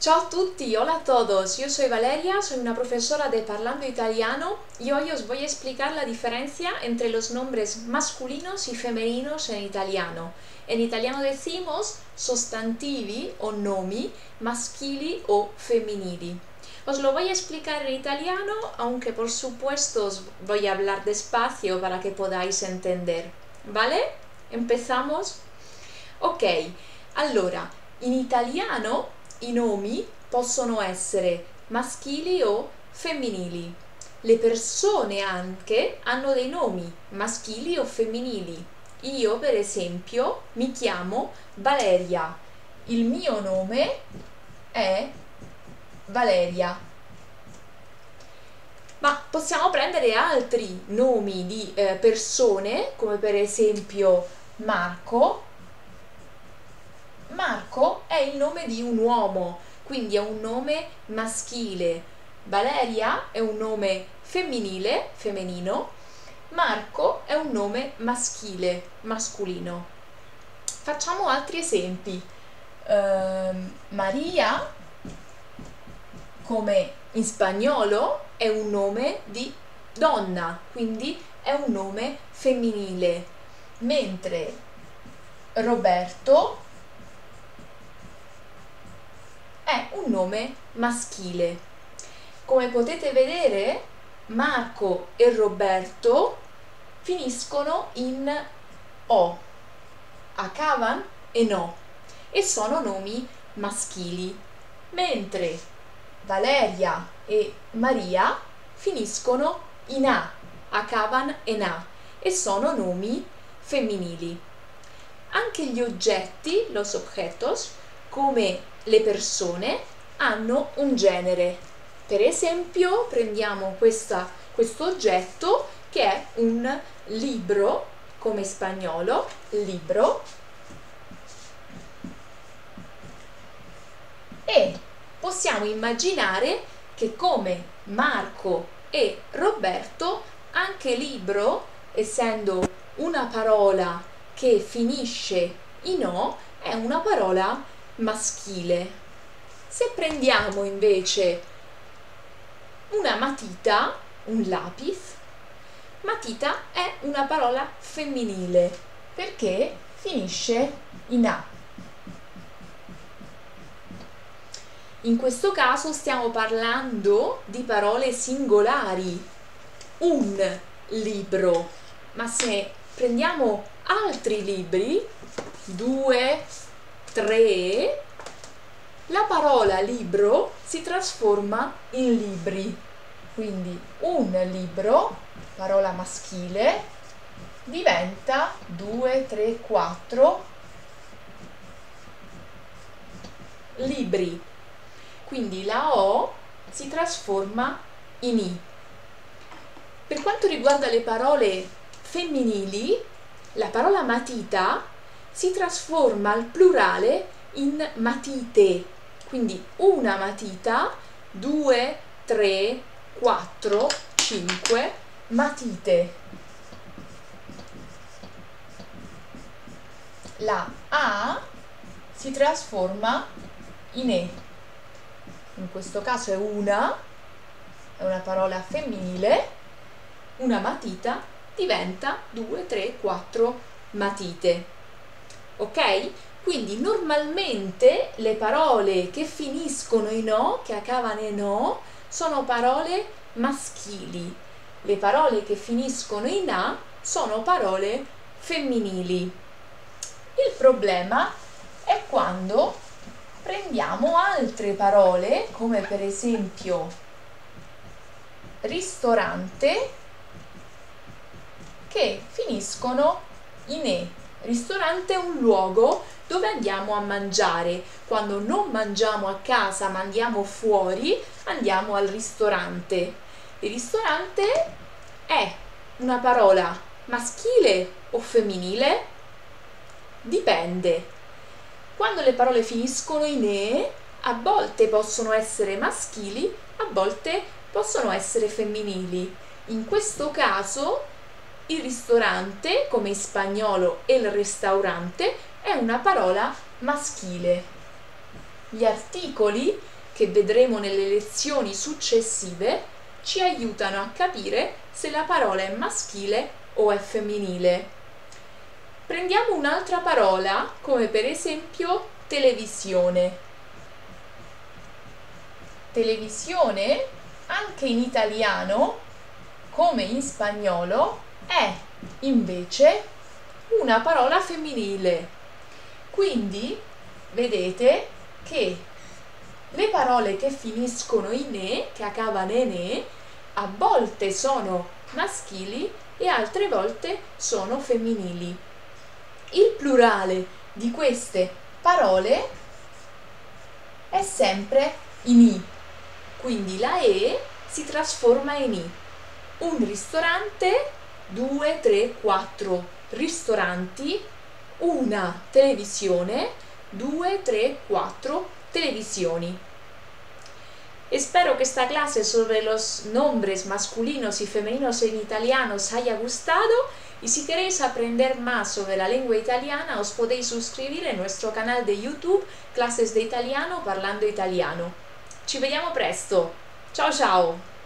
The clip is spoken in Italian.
Ciao a tutti, hola a todos. Yo soy Valeria, soy una profesora de Parlando Italiano y hoy os voy a explicar la diferencia entre los nombres masculinos y femeninos en italiano. En italiano decimos sostantivi o nomi maschili o femminili. Os lo voy a explicar en italiano, aunque por supuesto os voy a hablar despacio para que podáis entender. ¿Vale? Empezamos. Ok, allora, in italiano i nomi possono essere maschili o femminili. Le persone anche hanno dei nomi maschili o femminili. Io, per esempio, mi chiamo Valeria. Il mio nome è Valeria. Ma possiamo prendere altri nomi di eh, persone, come per esempio Marco, Marco è il nome di un uomo, quindi è un nome maschile. Valeria è un nome femminile, femminino. Marco è un nome maschile, masculino. Facciamo altri esempi. Uh, Maria, come in spagnolo, è un nome di donna, quindi è un nome femminile, mentre Roberto è un nome maschile. Come potete vedere, Marco e Roberto finiscono in O, acaban e no, e sono nomi maschili, mentre Valeria e Maria finiscono in A, acaban e na, e sono nomi femminili. Anche gli oggetti, los objetos, come le persone hanno un genere. Per esempio, prendiamo questo oggetto che è un libro, come spagnolo, libro, e possiamo immaginare che come Marco e Roberto, anche libro, essendo una parola che finisce in O, è una parola maschile. Se prendiamo invece una matita, un lapis, matita è una parola femminile perché finisce in A. In questo caso stiamo parlando di parole singolari, un libro, ma se prendiamo altri libri, due, 3 la parola libro si trasforma in libri. Quindi un libro parola maschile diventa 2 3 4 libri. Quindi la O si trasforma in I. Per quanto riguarda le parole femminili la parola matita si trasforma al plurale in matite, quindi una matita, due, tre, quattro, cinque matite. La A si trasforma in E. In questo caso è una, è una parola femminile, una matita diventa 2, 3, 4 matite ok? Quindi normalmente le parole che finiscono in O, che acabano in O, sono parole maschili. Le parole che finiscono in A sono parole femminili. Il problema è quando prendiamo altre parole, come per esempio ristorante, che finiscono in E Ristorante è un luogo dove andiamo a mangiare. Quando non mangiamo a casa ma andiamo fuori, andiamo al ristorante. Il ristorante è una parola maschile o femminile? Dipende. Quando le parole finiscono in e, a volte possono essere maschili, a volte possono essere femminili. In questo caso il ristorante, come in spagnolo il restaurante, è una parola maschile. Gli articoli, che vedremo nelle lezioni successive, ci aiutano a capire se la parola è maschile o è femminile. Prendiamo un'altra parola, come per esempio televisione. Televisione, anche in italiano, come in spagnolo, è invece una parola femminile. Quindi vedete che le parole che finiscono in e, che acabano in e, a volte sono maschili e altre volte sono femminili. Il plurale di queste parole è sempre in i, quindi la e si trasforma in i. Un ristorante, due, tre, quattro ristoranti, una televisione, due, tre, quattro televisioni. Espero que esta clase sobre los nombres masculinos y femeninos en italiano os haya gustado y si queréis aprender más sobre la lengua italiana os podéis suscribir en nuestro canal de YouTube Clases de Italiano Parlando Italiano. Ci vediamo presto! Ciao ciao!